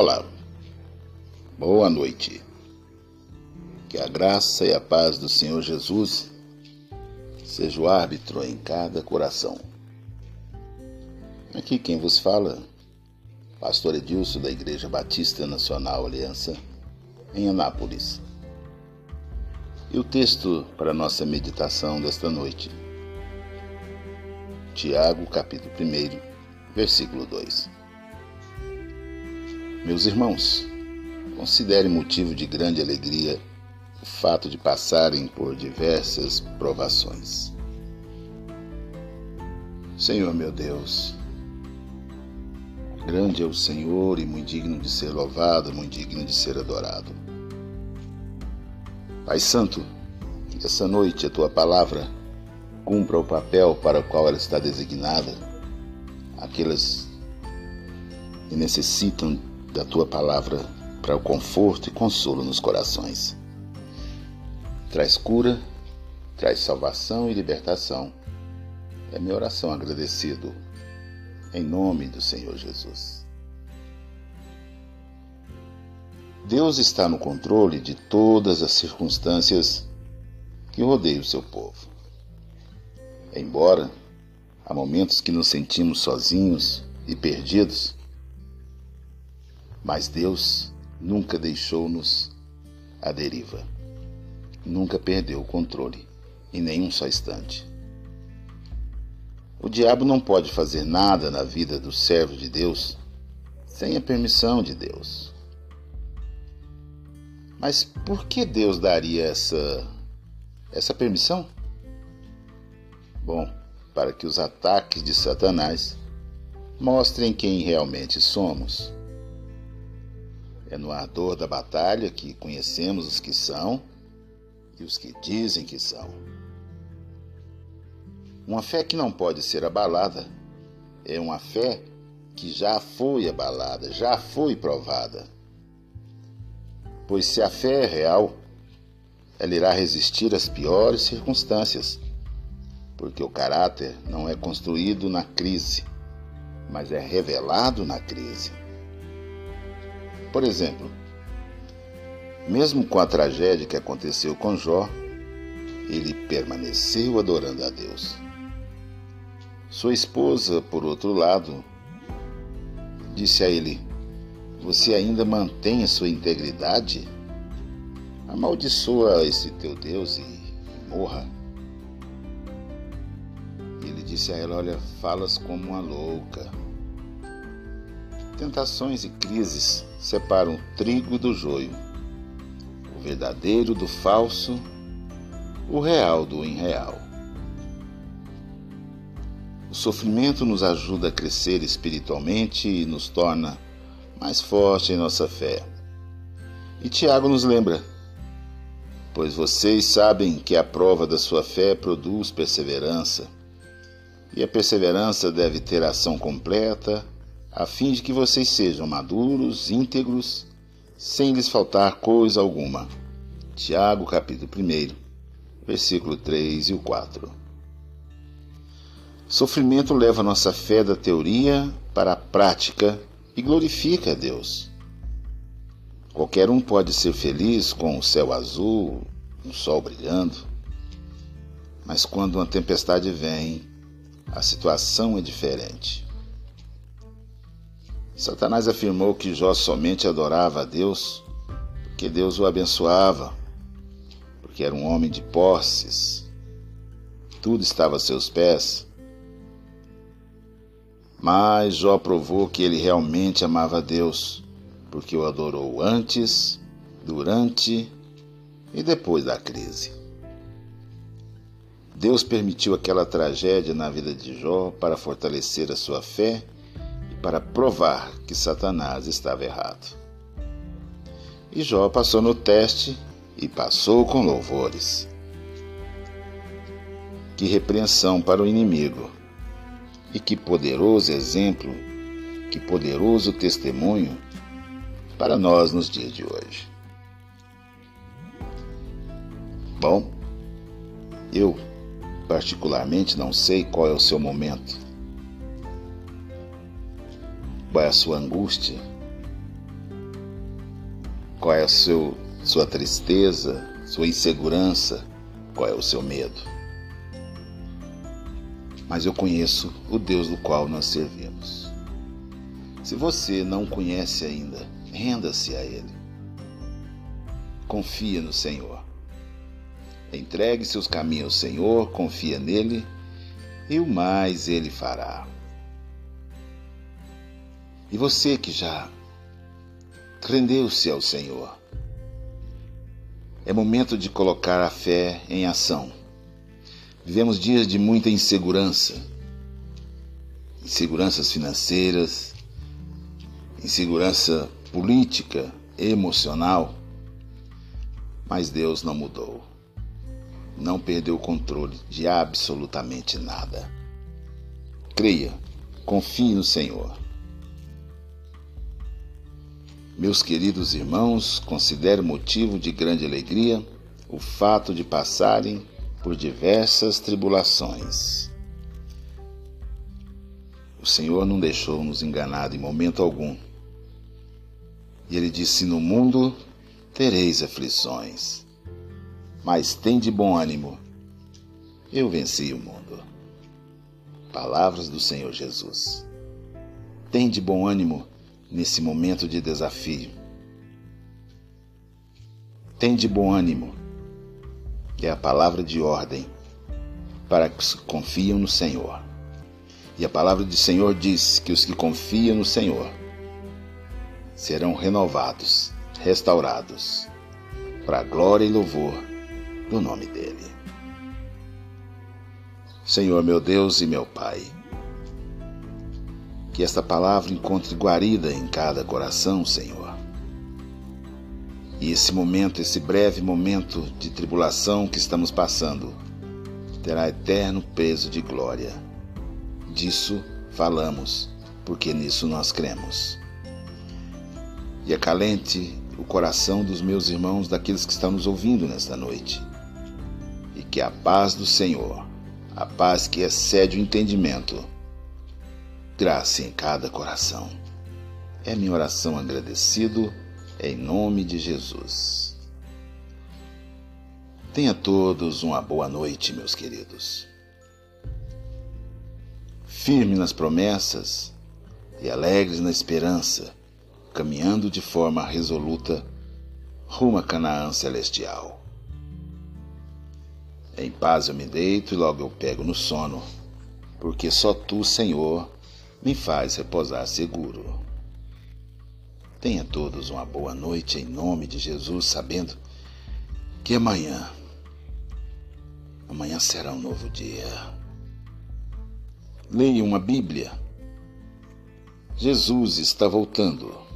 Olá, boa noite. Que a graça e a paz do Senhor Jesus seja o árbitro em cada coração. Aqui quem vos fala, Pastor Edilson da Igreja Batista Nacional Aliança, em Anápolis. E o texto para nossa meditação desta noite, Tiago, capítulo 1, versículo 2. Meus irmãos, considere motivo de grande alegria o fato de passarem por diversas provações. Senhor meu Deus, grande é o Senhor e muito digno de ser louvado, muito digno de ser adorado. Pai Santo, essa noite a tua palavra cumpra o papel para o qual ela está designada, aqueles que necessitam da tua palavra para o conforto e consolo nos corações. Traz cura, traz salvação e libertação. É minha oração agradecido, em nome do Senhor Jesus. Deus está no controle de todas as circunstâncias que rodeiam o seu povo. Embora há momentos que nos sentimos sozinhos e perdidos, mas Deus nunca deixou-nos à deriva. Nunca perdeu o controle, em nenhum só instante. O diabo não pode fazer nada na vida do servo de Deus sem a permissão de Deus. Mas por que Deus daria essa essa permissão? Bom, para que os ataques de Satanás mostrem quem realmente somos é no ardor da batalha que conhecemos os que são e os que dizem que são. Uma fé que não pode ser abalada é uma fé que já foi abalada, já foi provada. Pois se a fé é real, ela irá resistir às piores circunstâncias, porque o caráter não é construído na crise, mas é revelado na crise. Por exemplo, mesmo com a tragédia que aconteceu com Jó, ele permaneceu adorando a Deus. Sua esposa, por outro lado, disse a ele: Você ainda mantém a sua integridade? Amaldiçoa esse teu Deus e morra. Ele disse a ela: Olha, falas como uma louca. Tentações e crises separam o trigo do joio, o verdadeiro do falso, o real do irreal. O sofrimento nos ajuda a crescer espiritualmente e nos torna mais forte em nossa fé. E Tiago nos lembra: Pois vocês sabem que a prova da sua fé produz perseverança, e a perseverança deve ter ação completa a fim de que vocês sejam maduros, íntegros, sem lhes faltar coisa alguma. Tiago, capítulo 1, versículo 3 e o 4. Sofrimento leva nossa fé da teoria para a prática e glorifica a Deus. Qualquer um pode ser feliz com o céu azul, um sol brilhando, mas quando uma tempestade vem, a situação é diferente. Satanás afirmou que Jó somente adorava a Deus porque Deus o abençoava, porque era um homem de posses, tudo estava a seus pés. Mas Jó provou que ele realmente amava a Deus, porque o adorou antes, durante e depois da crise. Deus permitiu aquela tragédia na vida de Jó para fortalecer a sua fé para provar que Satanás estava errado. E Jó passou no teste e passou com louvores. Que repreensão para o inimigo! E que poderoso exemplo, que poderoso testemunho para nós nos dias de hoje. Bom, eu particularmente não sei qual é o seu momento qual é a sua angústia, qual é a seu, sua tristeza, sua insegurança, qual é o seu medo. Mas eu conheço o Deus do qual nós servimos. Se você não conhece ainda, renda-se a Ele. Confia no Senhor. Entregue seus caminhos ao Senhor, confia nele e o mais ele fará. E você que já rendeu-se ao Senhor, é momento de colocar a fé em ação. Vivemos dias de muita insegurança, inseguranças financeiras, insegurança política, emocional, mas Deus não mudou. Não perdeu o controle de absolutamente nada. Creia, confie no Senhor. Meus queridos irmãos, considero motivo de grande alegria o fato de passarem por diversas tribulações. O Senhor não deixou nos enganar em momento algum. E Ele disse: No mundo tereis aflições, mas tem de bom ânimo. Eu venci o mundo. Palavras do Senhor Jesus. Tem de bom ânimo nesse momento de desafio. Tem de bom ânimo, é a palavra de ordem para que confiam no Senhor. E a palavra do Senhor diz que os que confiam no Senhor serão renovados, restaurados, para a glória e louvor do nome dEle. Senhor meu Deus e meu Pai, que esta palavra encontre guarida em cada coração, Senhor. E esse momento, esse breve momento de tribulação que estamos passando, terá eterno peso de glória. Disso falamos, porque nisso nós cremos. E acalente o coração dos meus irmãos, daqueles que estão nos ouvindo nesta noite. E que a paz do Senhor, a paz que excede o entendimento, graça em cada coração. É minha oração agradecido em nome de Jesus. Tenha todos uma boa noite, meus queridos. Firme nas promessas e alegres na esperança, caminhando de forma resoluta rumo a Canaã celestial. Em paz eu me deito e logo eu pego no sono, porque só tu, Senhor, me faz repousar seguro. Tenha todos uma boa noite em nome de Jesus, sabendo que amanhã, amanhã será um novo dia. Leia uma Bíblia. Jesus está voltando.